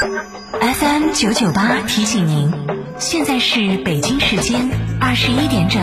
FM 九九八提醒您，现在是北京时间二十一点整。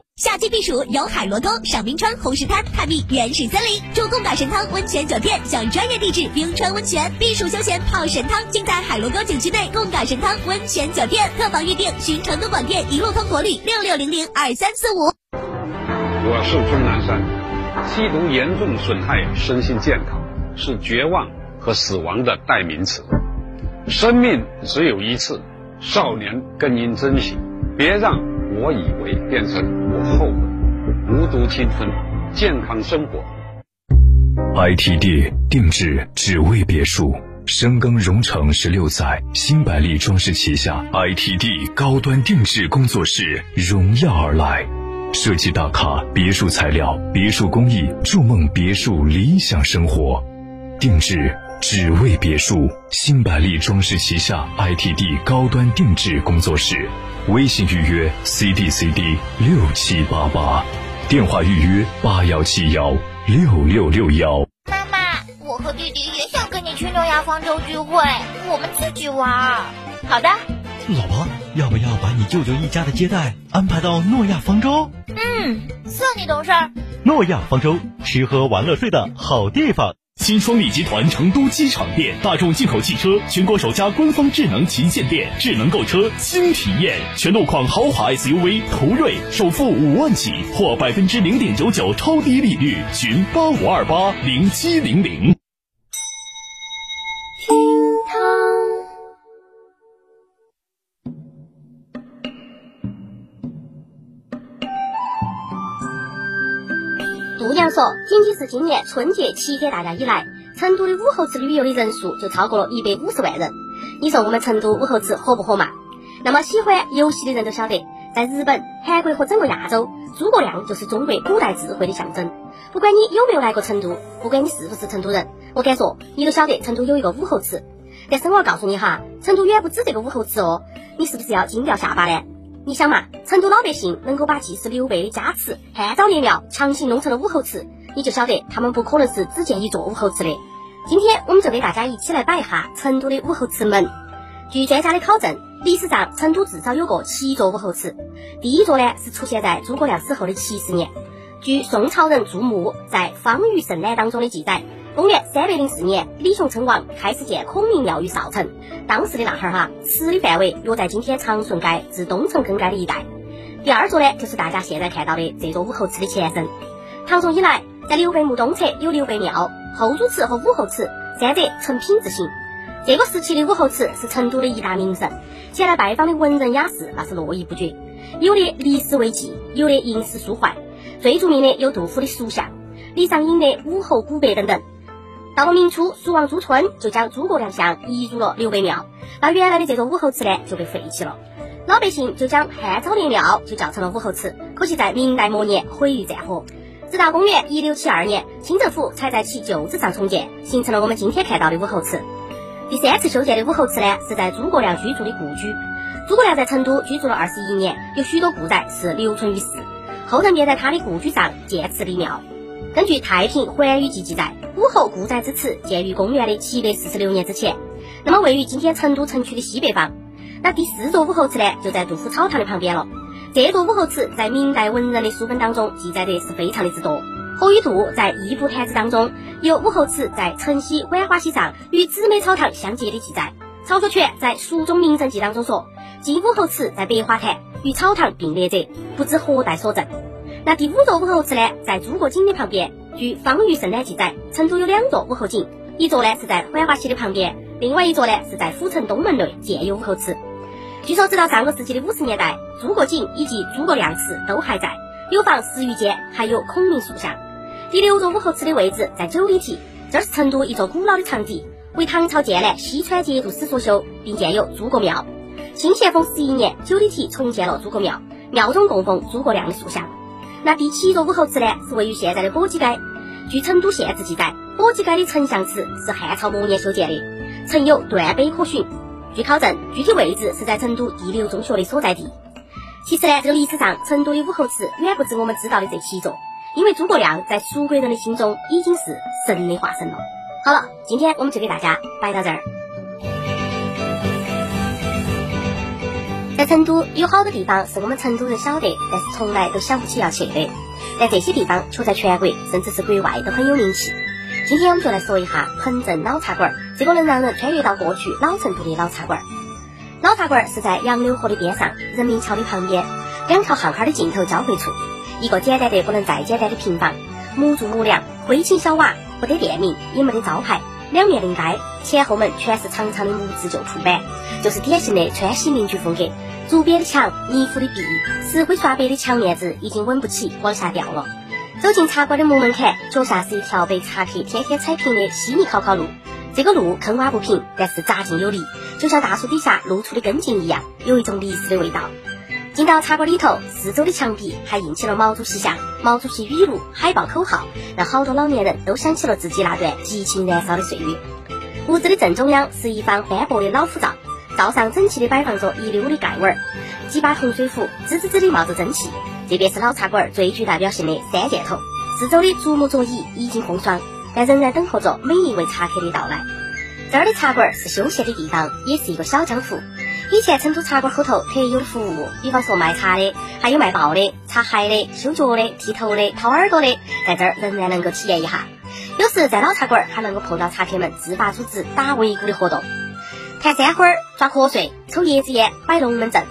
夏季避暑游海螺沟、赏冰川、红石滩、探秘原始森林，住贡嘎神汤温泉酒店，享专业地质冰川温泉，避暑休闲泡神汤，尽在海螺沟景区内贡嘎神汤温泉酒店。客房预订寻成都广电一路通国旅六六零零二三四五。我是钟南山，吸毒严重损害身心健康，是绝望和死亡的代名词。生命只有一次，少年更应珍惜，别让我以为变成我后悔。无毒青春，健康生活。ITD 定制只为别墅，深耕荣城十六载，新百利装饰旗下 ITD 高端定制工作室荣耀而来，设计大咖，别墅材料，别墅工艺，筑梦别墅理想生活，定制只为别墅，新百利装饰旗下 ITD 高端定制工作室，微信预约 CDCD 六七八八，电话预约八幺七幺六六六幺。妈妈，我和弟弟也想跟你去诺亚方舟聚会，我们自己玩。好的。老婆，要不要把你舅舅一家的接待安排到诺亚方舟？嗯，算你懂事儿。诺亚方舟，吃喝玩乐睡的好地方。新双利集团成都机场店，大众进口汽车全国首家官方智能旗舰店，智能购车新体验，全路况豪华 SUV 途锐，首付五万起或百分之零点九九超低利率，询八五二八零七零零。度娘说，仅仅是今年春节七天大假以来，成都的武侯祠旅游的人数就超过了一百五十万人。你说我们成都武侯祠火不火嘛？那么喜欢游戏的人都晓得，在日本、韩国和整个亚洲，诸葛亮就是中国古代智慧的象征。不管你有没有来过成都，不管你是不是成都人，我敢说你都晓得成都有一个武侯祠。但是我要告诉你哈，成都远不止这个武侯祠哦，你是不是要惊掉下巴呢？你想嘛，成都老百姓能够把祭祀刘备的家祠汉昭烈庙强行弄成了武侯祠，你就晓得他们不可能是只建一座武侯祠的。今天我们就给大家一起来摆一下成都的武侯祠门。据专家的考证，历史上成都至少有过七座武侯祠。第一座呢是出现在诸葛亮死后的七十年。据宋朝人注墓在《方舆胜览》当中的记载，公元三百零四年，李雄称王开始建孔明庙于少城。当时的那哈儿哈，祠的范围约在今天长顺街至东城根街的一带。第二座呢，就是大家现在看到的这座武侯祠的前身。唐宋以来，在刘备墓东侧有刘备庙、后主祠和武侯祠，三者成品字形。这个时期的武侯祠是成都的一大名胜，前来拜访的文人雅士那是络绎不绝，有的历史为记，有的吟诗抒怀。最著名的有杜甫的《蜀相》，李商隐的《武侯古碑》等等。到了明初，蜀王朱椿就将诸葛亮像移入了刘备庙，那原来的这座武侯祠呢就被废弃了。老百姓就将汉昭烈庙就叫成了武侯祠，可惜在明代末年毁于战火。直到公元一六七二年，清政府才在其旧址上重建，形成了我们今天看到的武侯祠。第三次修建的武侯祠呢，是在诸葛亮居住的故居。诸葛亮在成都居住了二十一年，有许多故宅是留存于世。后人便在他的故居上建祠立庙。根据《太平寰宇记》记载，武侯故宅之祠建于公元的七百四十六年之前。那么位于今天成都城区的西北方。那第四座武侯祠呢，就在杜甫草堂的旁边了。这座武侯祠在明代文人的书本当中记载的是非常的之多。何以杜在《义部坛子》当中有武侯祠在城西浣花溪上与姊妹草堂相接的记载。曹学全在《蜀中名胜记》当中说，今武侯祠在百花坛与草堂并列者，不知何代所赠。那第五座武侯祠呢，在诸葛井的旁边。据《方玉胜览》记载，成都有两座武侯井，一座呢是在浣花溪的旁边，另外一座呢是在府城东门内建有武侯祠。据说，直到上个世纪的五十年代，诸葛井以及诸葛亮祠都还在，有房十余间，还有孔明塑像。第六座武侯祠的位置在九里堤，这是成都一座古老的长堤，为唐朝建南西川节度使所修，并建有诸葛庙。清咸丰十一年，九里堤重建了诸葛庙，庙中供奉诸葛亮的塑像。那第七座武侯祠呢，是位于现在的簸箕街。据《成都县志》记载，簸箕街的丞相祠是汉朝末年修建的，曾有断碑可寻。据考证，具体位置是在成都第六中学的所在地。其实呢，这个历史上成都的武侯祠远不止我们知道的这七座，因为诸葛亮在蜀国人的心中已经是神的化身了。好了，今天我们就给大家摆到这儿。在成都有好多地方是我们成都人晓得，但是从来都想不起要去的。但这些地方却在全国甚至是国外都很有名气。今天我们就来说一下彭镇老茶馆，这个能让人穿越到过去老成都的老茶馆。老茶馆是在杨柳河的边上，人民桥的旁边，两条巷坎的尽头交汇处，一个简单得不能再简单的平房，木柱木梁，灰青小瓦，不得店名，也没得招牌，两面临街，前后门全是长长的木质旧铺板，就是典型的川西民居风格。竹编的墙，泥糊的壁，石灰刷白的墙面子已经稳不起，往下掉了。走进茶馆的木门槛，脚下是一条被茶客天天踩平的稀泥烤烤路。这个路坑洼不平，但是扎劲有力，就像大树底下露出的根茎一样，有一种历史的味道。进到茶馆里头，四周的墙壁还印起了毛主席像、毛主席语录、海报口号，让好多老年人都想起了自己那段激情燃烧的岁月。屋子的正中央是一方斑驳的老虎灶，灶上整齐地摆放着一溜的盖碗，几把铜水壶滋滋滋地冒着蒸汽。这便是老茶馆最具代表性的三件头。四周的竹木桌椅已经风霜，但仍然等候着每一位茶客的到来。这儿的茶馆是休闲的地方，也是一个小江湖。以前成都茶馆后头特有的服务，比方说卖茶的，还有卖报的、擦鞋的、修脚的、剃头的、掏耳朵的，在这儿仍然能够体验一下。有时在老茶馆还能够碰到茶客们自发组织打围鼓的活动，看山花、抓瞌睡、抽叶子烟、摆龙门阵。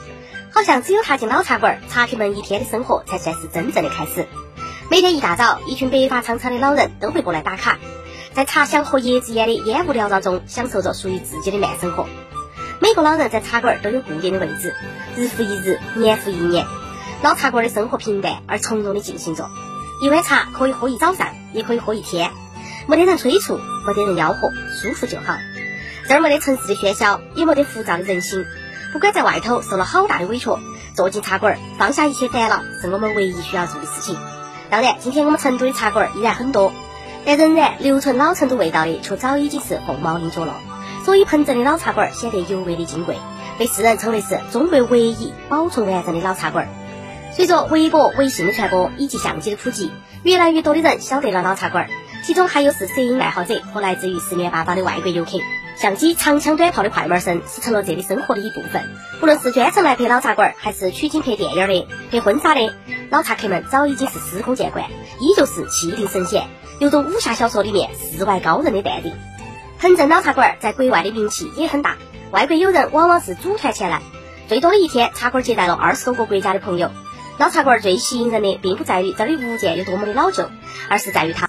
好像只有踏进老茶馆，茶客们一天的生活才算是真正的开始。每天一大早，一群白发苍苍的老人都会过来打卡，在茶香和叶子烟的烟雾缭绕中，享受着属于自己的慢生活。每个老人在茶馆都有固定的位置，日复一日，年复一年，老茶馆的生活平淡而从容的进行着。一碗茶可以喝一早上，也可以喝一天，没得人催促，没得人吆喝，舒服就好。这儿没得城市的喧嚣，也没得浮躁的人心。不管在外头受了好大的委屈，坐进茶馆，放下一切烦恼，是我们唯一需要做的事情。当然，今天我们成都的茶馆依然很多，但仍然留存老成都味道的，却早已经是凤毛麟角了。所以，彭镇的老茶馆显得尤为的金贵，被世人称为是中国唯一保存完整的老茶馆。随着微博、微信的传播以及相机的普及，越来越多的人晓得了老茶馆，其中还有是摄影爱好者和来自于四面八方的外国游客。相机、长枪短炮的快门声是成了这里生活的一部分。不论是专程来拍老茶馆，还是取景拍电影的、拍婚纱的，老茶客们早已经是司空见惯，依旧是气定神闲，有种武侠小说里面世外高人的淡定。彭镇老茶馆在国外的名气也很大，外国友人往往是组团前来，最多的一天，茶馆接待了二十多个国家的朋友。老茶馆最吸引人的，并不在于这里物件有多么的老旧，而是在于它。